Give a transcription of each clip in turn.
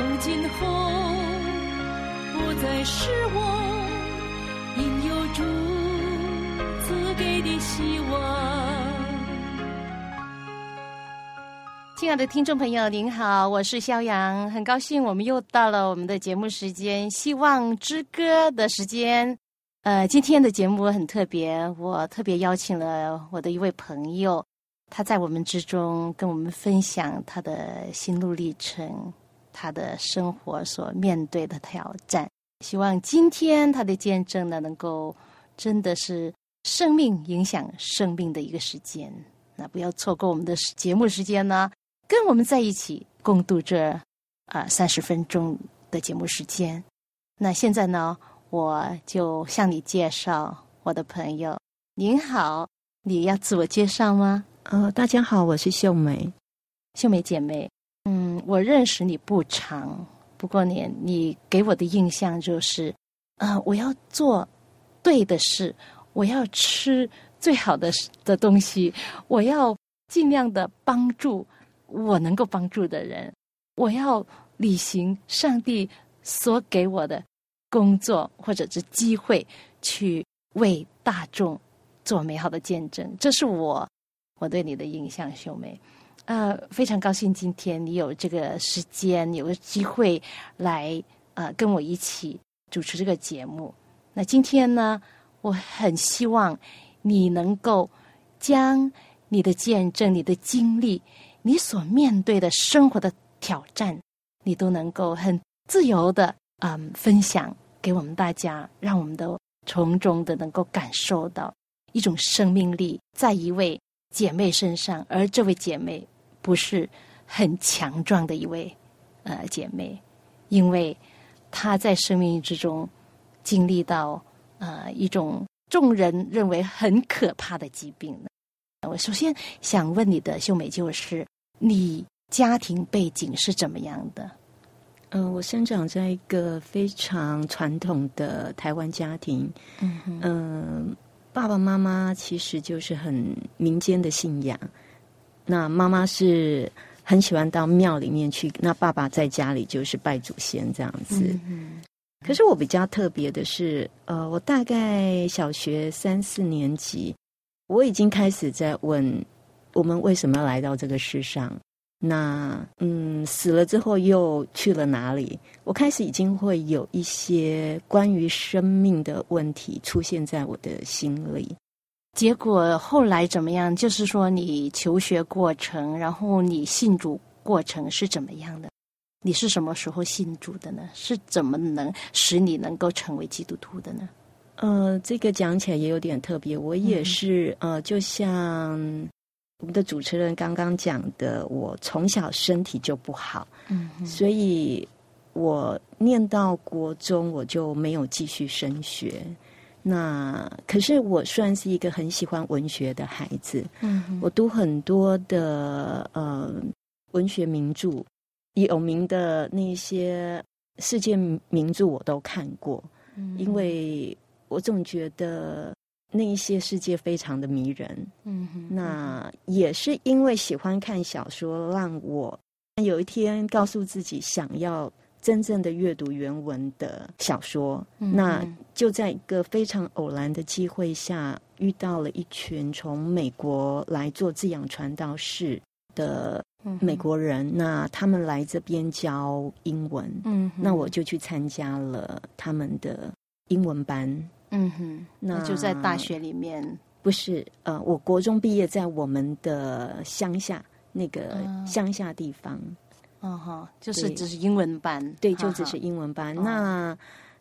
从今后不再失望，因有主赐给的希望。亲爱的听众朋友，您好，我是肖阳，很高兴我们又到了我们的节目时间《希望之歌》的时间。呃，今天的节目很特别，我特别邀请了我的一位朋友。他在我们之中跟我们分享他的心路历程，他的生活所面对的挑战。希望今天他的见证呢，能够真的是生命影响生命的一个时间。那不要错过我们的节目时间呢，跟我们在一起共度这啊三十分钟的节目时间。那现在呢，我就向你介绍我的朋友。您好，你要自我介绍吗？呃，大家好，我是秀梅，秀梅姐妹。嗯，我认识你不长，不过你你给我的印象就是，呃，我要做对的事，我要吃最好的的东西，我要尽量的帮助我能够帮助的人，我要履行上帝所给我的工作或者是机会，去为大众做美好的见证。这是我。我对你的印象，秀梅，呃，非常高兴今天你有这个时间，有个机会来呃跟我一起主持这个节目。那今天呢，我很希望你能够将你的见证、你的经历、你所面对的生活的挑战，你都能够很自由的嗯分享给我们大家，让我们都从中的能够感受到一种生命力，在一位。姐妹身上，而这位姐妹不是很强壮的一位呃姐妹，因为她在生命之中经历到呃一种众人认为很可怕的疾病。我首先想问你的秀美，就是你家庭背景是怎么样的？嗯，我生长在一个非常传统的台湾家庭。嗯嗯。爸爸妈妈其实就是很民间的信仰。那妈妈是很喜欢到庙里面去，那爸爸在家里就是拜祖先这样子。可是我比较特别的是，呃，我大概小学三四年级，我已经开始在问我们为什么要来到这个世上。那嗯，死了之后又去了哪里？我开始已经会有一些关于生命的问题出现在我的心里。结果后来怎么样？就是说你求学过程，然后你信主过程是怎么样的？你是什么时候信主的呢？是怎么能使你能够成为基督徒的呢？呃，这个讲起来也有点特别。我也是呃，就像。我们的主持人刚刚讲的，我从小身体就不好，嗯，所以我念到国中我就没有继续升学。那可是我算是一个很喜欢文学的孩子，嗯，我读很多的呃文学名著，有名的那些世界名著我都看过，嗯，因为我总觉得。那一些世界非常的迷人，嗯，那也是因为喜欢看小说，让我有一天告诉自己想要真正的阅读原文的小说。那就在一个非常偶然的机会下，遇到了一群从美国来做滋养传道士的美国人，那他们来这边教英文，嗯，那我就去参加了他们的英文班。嗯哼，那就在大学里面，不是呃，我国中毕业在我们的乡下那个乡下地方，哦哈，就是只是英文班，对，就只是英文班。那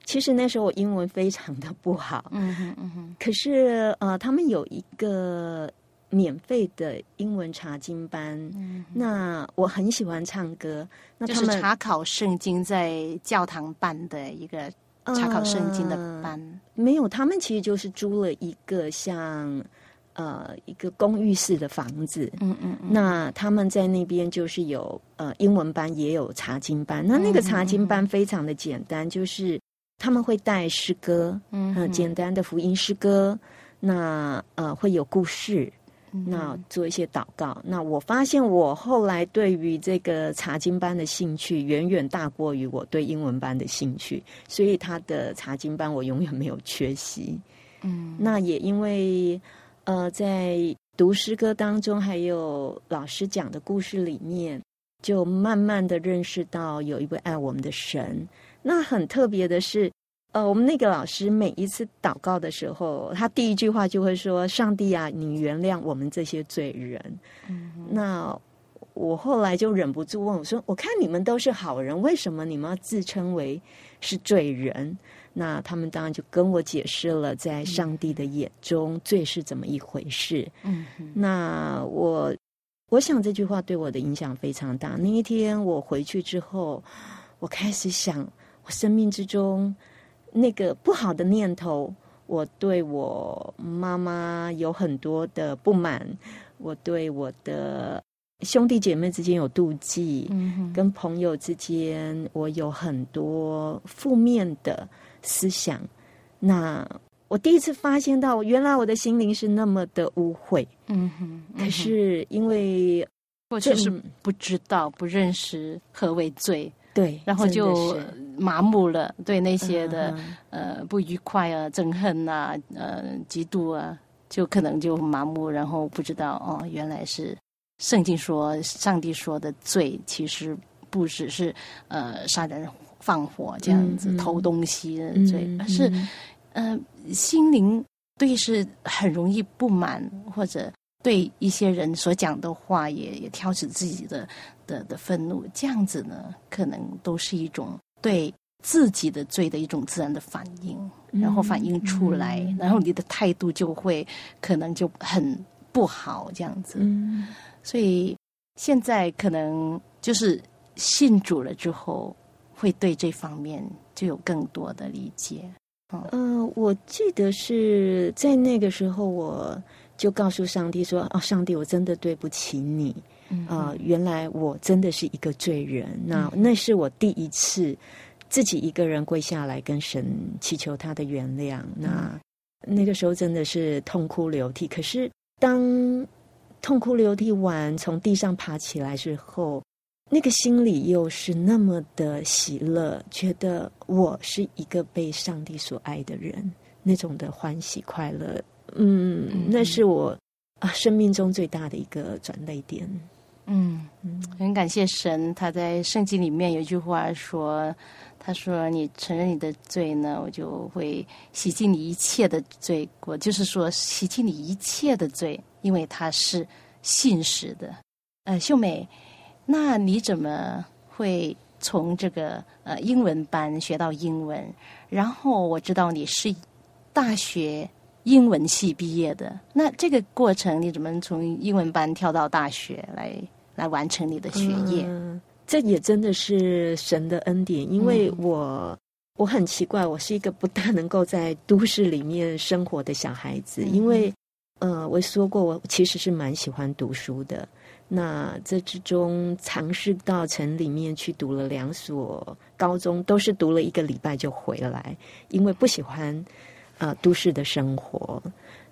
其实那时候我英文非常的不好，嗯哼嗯哼。可是呃，他们有一个免费的英文查经班。嗯那我很喜欢唱歌，那就是查考圣经在教堂办的一个查考圣经的班。没有，他们其实就是租了一个像呃一个公寓式的房子。嗯嗯嗯。那他们在那边就是有呃英文班，也有查经班。那那个查经班非常的简单，就是他们会带诗歌，嗯，简单的福音诗歌。那呃会有故事，那做一些祷告。那我发现我后来对于这个查经班的兴趣远远大过于我对英文班的兴趣，所以他的查经班我永远没有缺席。嗯，那也因为呃在读诗歌当中，还有老师讲的故事里面，就慢慢的认识到有一位爱我们的神。那很特别的是。呃，我们那个老师每一次祷告的时候，他第一句话就会说：“上帝啊，你原谅我们这些罪人。”嗯，那我后来就忍不住问我说：“我看你们都是好人，为什么你们要自称为是罪人？”那他们当然就跟我解释了，在上帝的眼中，罪是怎么一回事。嗯，那我我想这句话对我的影响非常大。那一天我回去之后，我开始想，我生命之中。那个不好的念头，我对我妈妈有很多的不满，我对我的兄弟姐妹之间有妒忌，嗯跟朋友之间我有很多负面的思想。那我第一次发现到，原来我的心灵是那么的污秽。嗯哼，可是因为我就是不知道、不认识何为罪。对，然后就麻木了，对那些的呃不愉快啊、憎恨呐、呃嫉妒啊，就可能就麻木，然后不知道哦，原来是圣经说、上帝说的罪，其实不只是呃杀人放火这样子偷东西的罪，而是呃心灵对是很容易不满或者。对一些人所讲的话，也也挑起自己的的的愤怒，这样子呢，可能都是一种对自己的罪的一种自然的反应，然后反映出来，然后你的态度就会可能就很不好，这样子。所以现在可能就是信主了之后，会对这方面就有更多的理解。嗯，我记得是在那个时候我。就告诉上帝说：“哦，上帝，我真的对不起你啊！原来我真的是一个罪人。那那是我第一次自己一个人跪下来跟神祈求他的原谅。那那个时候真的是痛哭流涕。可是当痛哭流涕完，从地上爬起来之后，那个心里又是那么的喜乐，觉得我是一个被上帝所爱的人，那种的欢喜快乐。”嗯，那是我啊生命中最大的一个转泪点。嗯，很感谢神，他在圣经里面有一句话说：“他说你承认你的罪呢，我就会洗净你一切的罪过。”就是说洗净你一切的罪，因为他是信实的。呃，秀美，那你怎么会从这个呃英文班学到英文？然后我知道你是大学。英文系毕业的，那这个过程你怎么从英文班跳到大学来来完成你的学业？这也真的是神的恩典，因为我我很奇怪，我是一个不大能够在都市里面生活的小孩子，因为呃，我说过我其实是蛮喜欢读书的。那这之中尝试到城里面去读了两所高中，都是读了一个礼拜就回来，因为不喜欢。啊，都市的生活，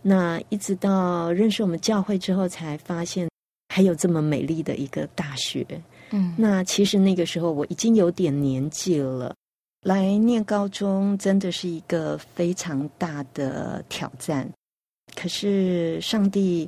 那一直到认识我们教会之后，才发现还有这么美丽的一个大学。嗯，那其实那个时候我已经有点年纪了，来念高中真的是一个非常大的挑战。可是上帝。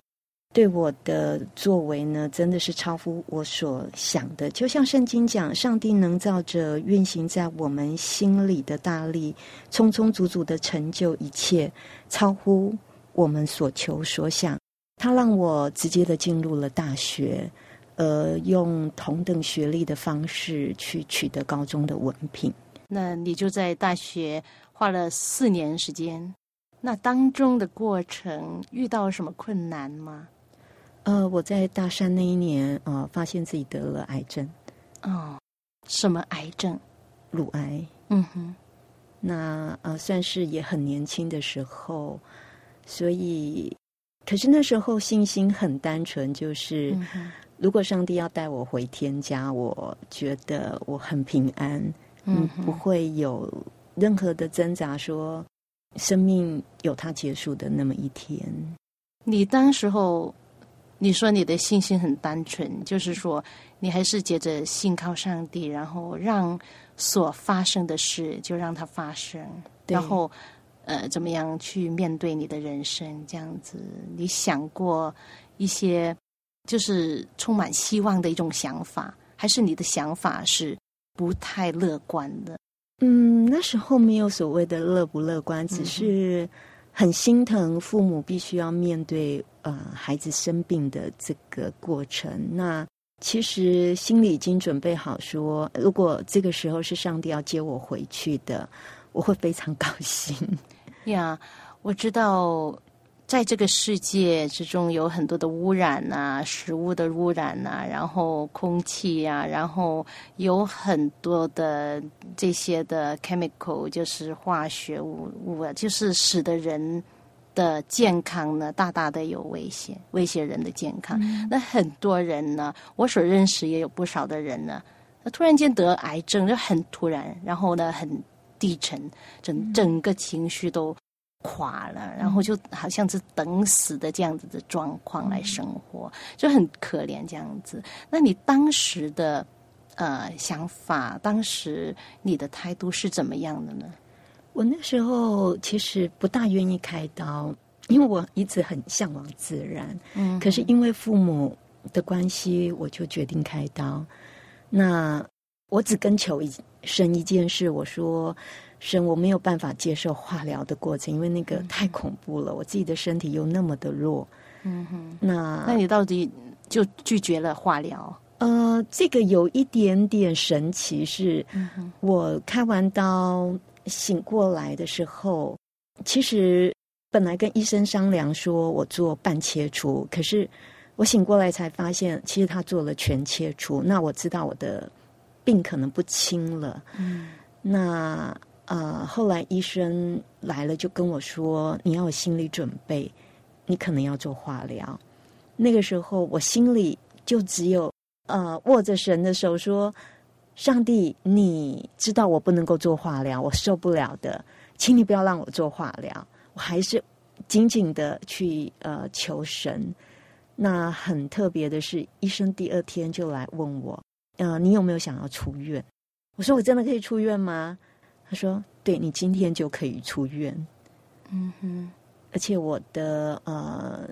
对我的作为呢，真的是超乎我所想的。就像圣经讲，上帝能照着运行在我们心里的大力，充充足足的成就一切，超乎我们所求所想。他让我直接的进入了大学，呃，用同等学历的方式去取得高中的文凭。那你就在大学花了四年时间，那当中的过程遇到什么困难吗？呃，我在大三那一年，呃，发现自己得了癌症。哦，什么癌症？乳癌。嗯哼。那呃，算是也很年轻的时候，所以，可是那时候信心很单纯，就是如果上帝要带我回天家，我觉得我很平安，嗯，不会有任何的挣扎，说生命有它结束的那么一天。你当时候。你说你的信心很单纯，就是说你还是接着信靠上帝，然后让所发生的事就让它发生，然后呃怎么样去面对你的人生？这样子，你想过一些就是充满希望的一种想法，还是你的想法是不太乐观的？嗯，那时候没有所谓的乐不乐观，只是。很心疼父母必须要面对呃孩子生病的这个过程。那其实心里已经准备好，说如果这个时候是上帝要接我回去的，我会非常高兴。呀，我知道。在这个世界之中，有很多的污染呐，食物的污染呐，然后空气呀，然后有很多的这些的 chemical，就是化学物物啊，就是使得人的健康呢大大的有危险，威胁人的健康。那很多人呢，我所认识也有不少的人呢，他突然间得癌症，就很突然，然后呢很低沉，整整个情绪都。垮了，然后就好像是等死的这样子的状况来生活，就很可怜这样子。那你当时的呃想法，当时你的态度是怎么样的呢？我那时候其实不大愿意开刀，因为我一直很向往自然。嗯，可是因为父母的关系，我就决定开刀。那我只跟求一生一件事，我说。生我没有办法接受化疗的过程，因为那个太恐怖了。我自己的身体又那么的弱，嗯哼。那那你到底就拒绝了化疗？呃，这个有一点点神奇，是我开完刀醒过来的时候，其实本来跟医生商量说我做半切除，可是我醒过来才发现，其实他做了全切除。那我知道我的病可能不轻了，嗯，那。呃，后来医生来了，就跟我说：“你要有心理准备，你可能要做化疗。”那个时候，我心里就只有呃握着神的手说：“上帝，你知道我不能够做化疗，我受不了的，请你不要让我做化疗。”我还是紧紧的去呃求神。那很特别的是，医生第二天就来问我：“呃，你有没有想要出院？”我说：“我真的可以出院吗？”他说：“对你今天就可以出院。”嗯哼，而且我的呃，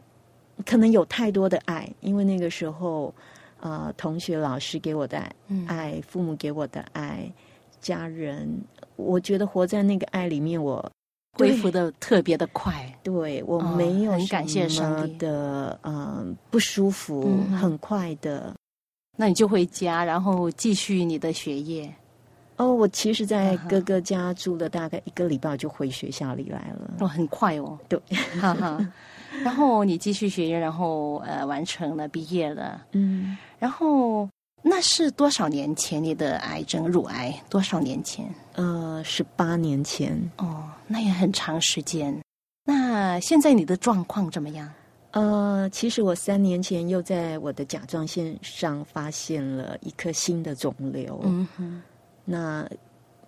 可能有太多的爱，因为那个时候，呃，同学、老师给我的爱，父母给我的爱，家人，我觉得活在那个爱里面，我恢复的特别的快。对我没有很感谢上帝的呃不舒服，很快的，那你就回家，然后继续你的学业。哦，我其实，在哥哥家住了大概一个礼拜，就回学校里来了。哦，很快哦。对，哈哈。然后你继续学业，然后呃，完成了，毕业了。嗯。然后那是多少年前你的癌症，乳癌？多少年前？呃，十八年前。哦，那也很长时间。那现在你的状况怎么样？呃，其实我三年前又在我的甲状腺上发现了一颗新的肿瘤。嗯哼。那，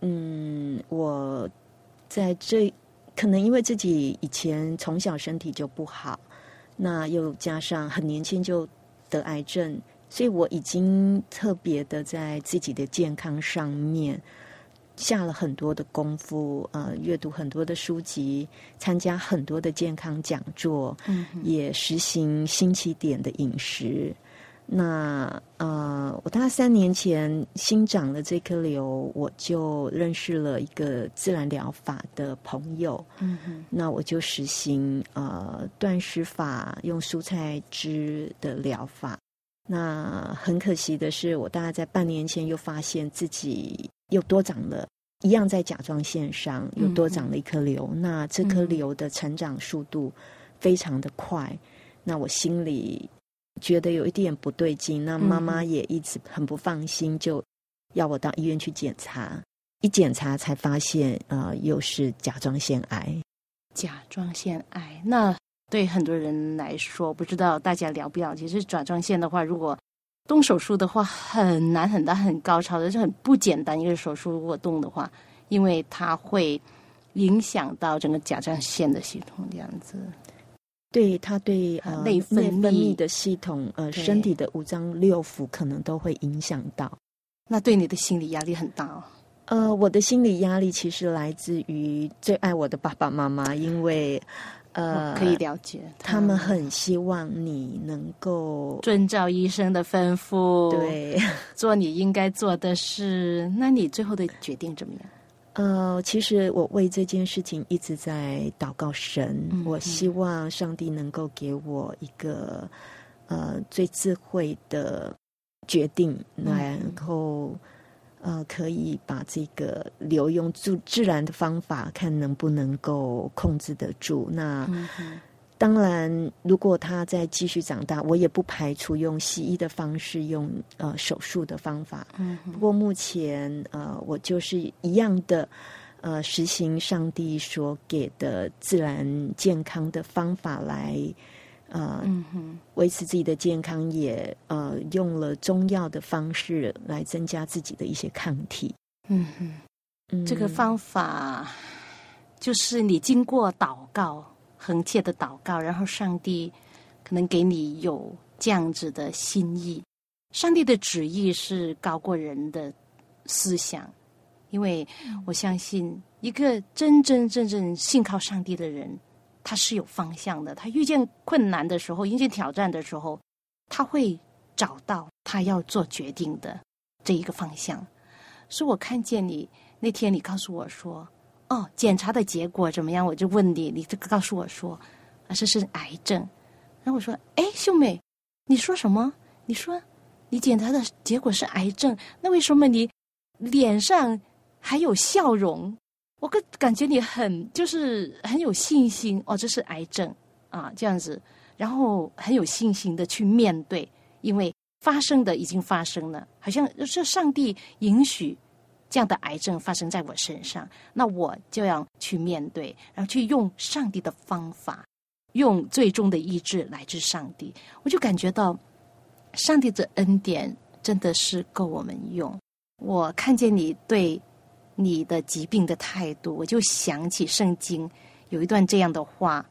嗯，我在这可能因为自己以前从小身体就不好，那又加上很年轻就得癌症，所以我已经特别的在自己的健康上面下了很多的功夫，呃，阅读很多的书籍，参加很多的健康讲座，嗯，也实行新起点的饮食。那呃，我大概三年前新长了这颗瘤，我就认识了一个自然疗法的朋友。嗯哼，那我就实行呃断食法，用蔬菜汁的疗法。那很可惜的是，我大概在半年前又发现自己又多长了一样在甲状腺上又多长了一颗瘤。那这颗瘤的成长速度非常的快，那我心里。觉得有一点不对劲，那妈妈也一直很不放心，就要我到医院去检查。一检查才发现，呃，又是甲状腺癌。甲状腺癌，那对很多人来说，不知道大家了不了解？是甲状腺的话，如果动手术的话，很难很大很高超的，是很不简单一个手术。如果动的话，因为它会影响到整个甲状腺的系统，这样子。对它对呃内分泌的系统，呃，身体的五脏六腑可能都会影响到。那对你的心理压力很大哦。呃，我的心理压力其实来自于最爱我的爸爸妈妈，因为呃，可以了解，他们很希望你能够遵照医生的吩咐，对，做你应该做的事。那你最后的决定怎么样？呃，其实我为这件事情一直在祷告神，我希望上帝能够给我一个呃最智慧的决定，然后。呃，可以把这个留用自自然的方法，看能不能够控制得住。那当然，如果他再继续长大，我也不排除用西医的方式，用呃手术的方法。嗯，不过目前呃，我就是一样的呃，实行上帝所给的自然健康的方法来。呃，维持自己的健康，也呃用了中药的方式来增加自己的一些抗体。嗯哼，这个方法就是你经过祷告，恒切的祷告，然后上帝可能给你有这样子的心意。上帝的旨意是高过人的思想，因为我相信一个真真正正信靠上帝的人。他是有方向的，他遇见困难的时候，遇见挑战的时候，他会找到他要做决定的这一个方向。所以我看见你那天，你告诉我说：“哦，检查的结果怎么样？”我就问你，你这个告诉我说：“啊，这是癌症。”然后我说：“哎，秀美，你说什么？你说你检查的结果是癌症，那为什么你脸上还有笑容？”我感感觉你很就是很有信心哦，这是癌症啊，这样子，然后很有信心的去面对，因为发生的已经发生了，好像是上帝允许这样的癌症发生在我身上，那我就要去面对，然后去用上帝的方法，用最终的意志来自上帝，我就感觉到上帝的恩典真的是够我们用。我看见你对。你的疾病的态度，我就想起圣经有一段这样的话，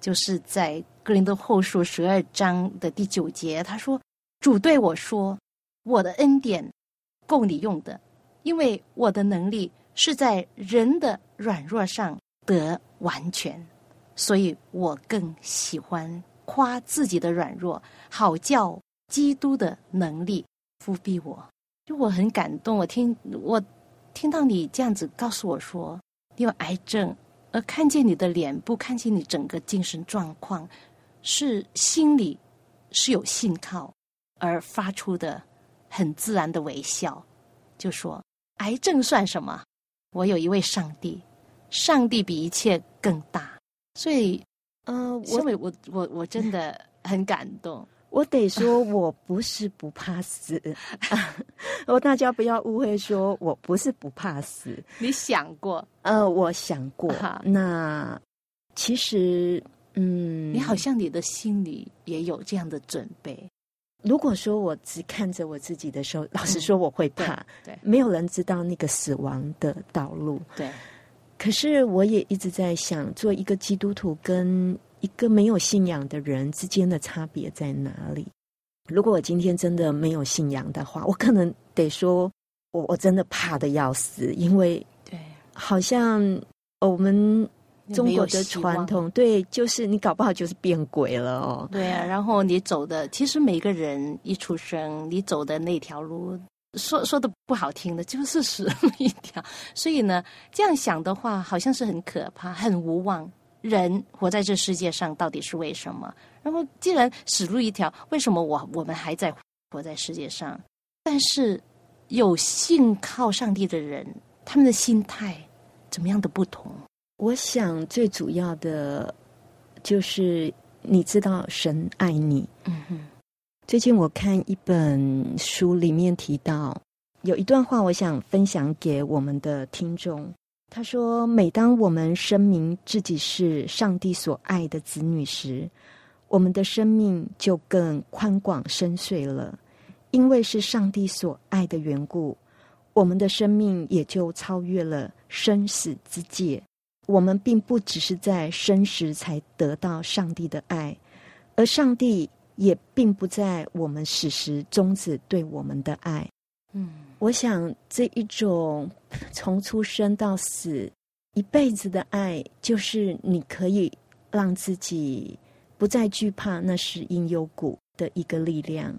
就是在哥林多后书十二章的第九节，他说：“主对我说，我的恩典够你用的，因为我的能力是在人的软弱上得完全，所以我更喜欢夸自己的软弱，好叫基督的能力覆庇我。”就我很感动，我听我。听到你这样子告诉我说你有癌症，而看见你的脸部，看见你整个精神状况，是心里是有信靠而发出的很自然的微笑，就说癌症算什么？我有一位上帝，上帝比一切更大，所以，呃，我我我我真的很感动。我得说，我不是不怕死，我 大家不要误会，说我不是不怕死。你想过？呃，我想过。那其实，嗯，你好像你的心里也有这样的准备。如果说我只看着我自己的时候，老实说，我会怕。对，没有人知道那个死亡的道路。对。可是我也一直在想，做一个基督徒跟。一个没有信仰的人之间的差别在哪里？如果我今天真的没有信仰的话，我可能得说，我我真的怕的要死，因为对，好像我们中国的传统，对，就是你搞不好就是变鬼了哦。对啊，然后你走的，其实每个人一出生，你走的那条路，说说的不好听的，就是死路一条。所以呢，这样想的话，好像是很可怕，很无望。人活在这世界上到底是为什么？然后既然死路一条，为什么我我们还在活在世界上？但是有信靠上帝的人，他们的心态怎么样的不同？我想最主要的，就是你知道神爱你，嗯哼，最近我看一本书，里面提到有一段话，我想分享给我们的听众。他说：“每当我们声明自己是上帝所爱的子女时，我们的生命就更宽广深邃了。因为是上帝所爱的缘故，我们的生命也就超越了生死之界。我们并不只是在生时才得到上帝的爱，而上帝。”也并不在我们死时终止对我们的爱。嗯，我想这一种从出生到死一辈子的爱，就是你可以让自己不再惧怕那是因幽谷的一个力量。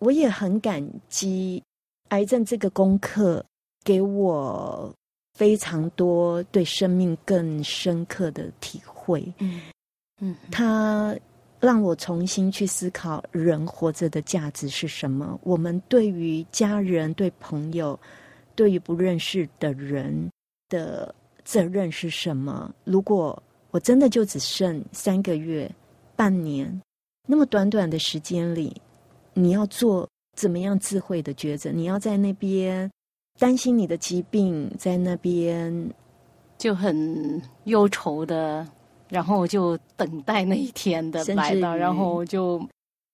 我也很感激癌症这个功课，给我非常多对生命更深刻的体会。嗯嗯，他。让我重新去思考人活着的价值是什么。我们对于家人、对朋友、对于不认识的人的责任是什么？如果我真的就只剩三个月、半年，那么短短的时间里，你要做怎么样智慧的抉择？你要在那边担心你的疾病，在那边就很忧愁的。然后就等待那一天的来到，然后就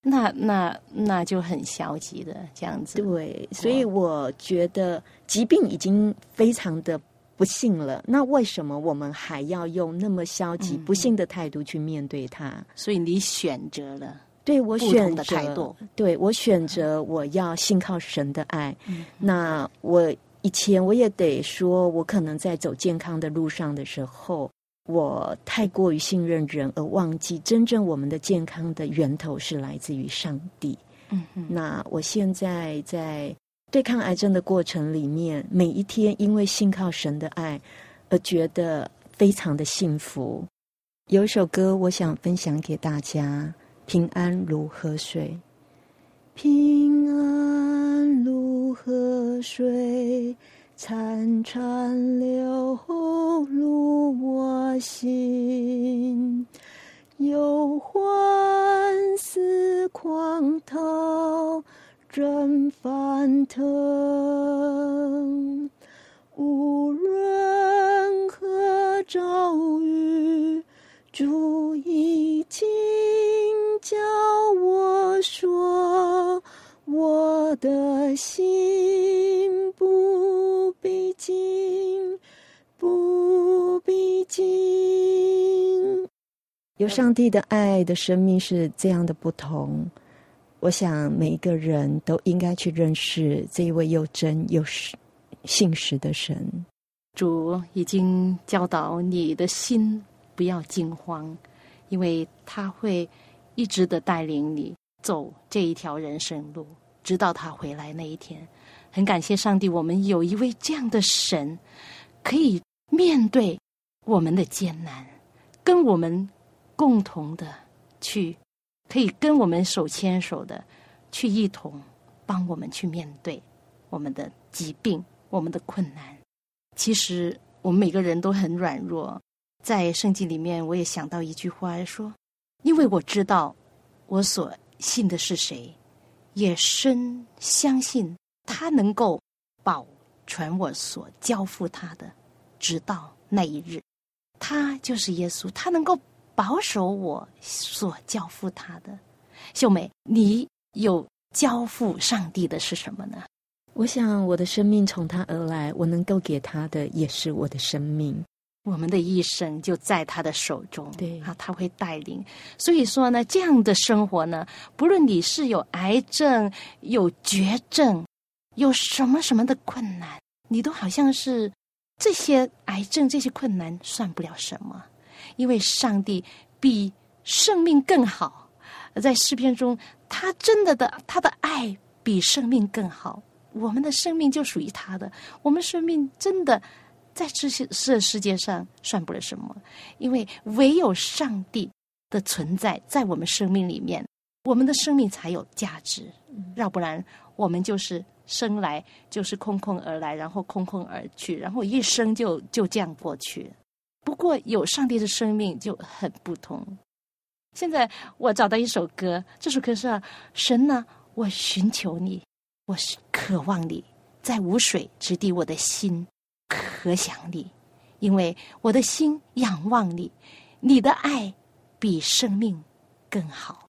那那那就很消极的这样子。对，所以我觉得疾病已经非常的不幸了，那为什么我们还要用那么消极、不幸的态度去面对它？所以你选择了对我选择态度，对我选择我要信靠神的爱。那我以前我也得说，我可能在走健康的路上的时候。我太过于信任人，而忘记真正我们的健康的源头是来自于上帝。嗯嗯。那我现在在对抗癌症的过程里面，每一天因为信靠神的爱，而觉得非常的幸福。有一首歌，我想分享给大家：平安如河水，平安如河水。潺潺流入我心，忧欢似狂涛正翻腾，无论何遭遇，主已经教我说，我的心。毕竟不毕竟，有上帝的爱的生命是这样的不同。我想每一个人都应该去认识这一位又真又实信实的神。主已经教导你的心不要惊慌，因为他会一直的带领你走这一条人生路，直到他回来那一天。很感谢上帝，我们有一位这样的神，可以面对我们的艰难，跟我们共同的去，可以跟我们手牵手的去一同帮我们去面对我们的疾病、我们的困难。其实我们每个人都很软弱，在圣经里面，我也想到一句话说：“因为我知道我所信的是谁，也深相信。”他能够保全我所交付他的，直到那一日，他就是耶稣。他能够保守我所交付他的。秀美，你有交付上帝的是什么呢？我想我的生命从他而来，我能够给他的也是我的生命。我们的一生就在他的手中，对啊，他会带领。所以说呢，这样的生活呢，不论你是有癌症、有绝症。有什么什么的困难，你都好像是这些癌症、这些困难算不了什么，因为上帝比生命更好。在诗篇中，他真的的他的爱比生命更好。我们的生命就属于他的，我们生命真的在这些这世界上算不了什么，因为唯有上帝的存在在我们生命里面，我们的生命才有价值。要不然，我们就是。生来就是空空而来，然后空空而去，然后一生就就这样过去。不过有上帝的生命就很不同。现在我找到一首歌，这首歌是神呢，我寻求你，我是渴望你，在无水之地，我的心可想你，因为我的心仰望你，你的爱比生命更好。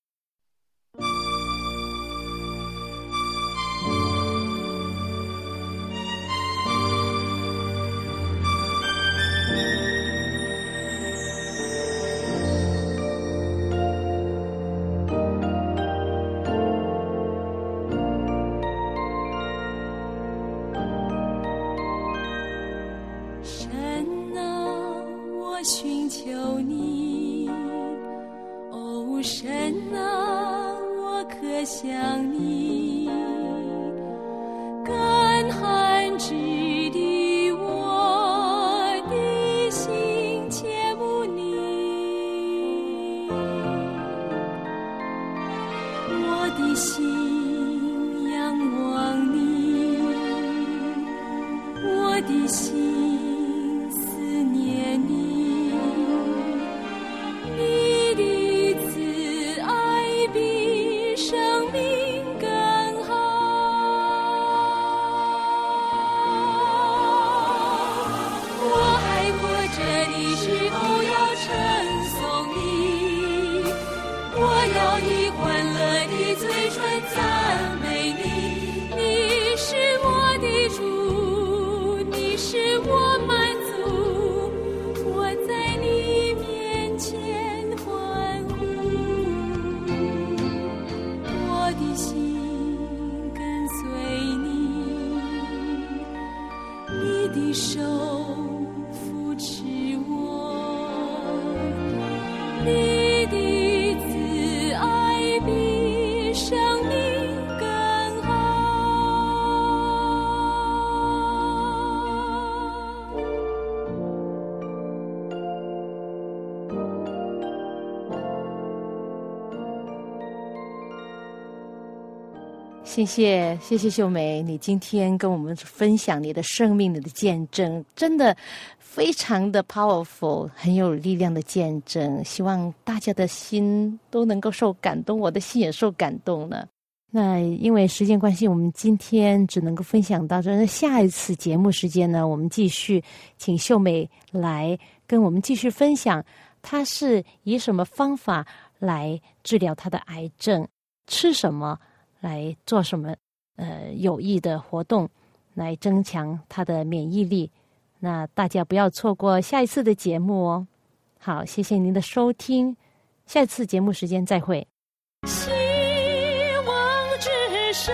想你干旱之地我的心切慕你。我的心仰望你我的心谢谢谢谢秀梅，你今天跟我们分享你的生命、你的见证，真的非常的 powerful，很有力量的见证。希望大家的心都能够受感动，我的心也受感动了。那因为时间关系，我们今天只能够分享到这。那下一次节目时间呢，我们继续请秀梅来跟我们继续分享，她是以什么方法来治疗她的癌症，吃什么。来做什么？呃，有益的活动来增强他的免疫力。那大家不要错过下一次的节目哦。好，谢谢您的收听，下一次节目时间再会。希望之声，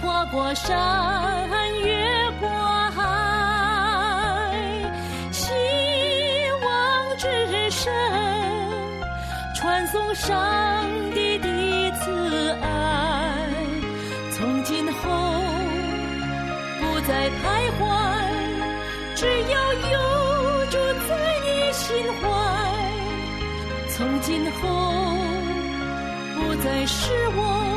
跨过山，越过海。希望之声，传送上是我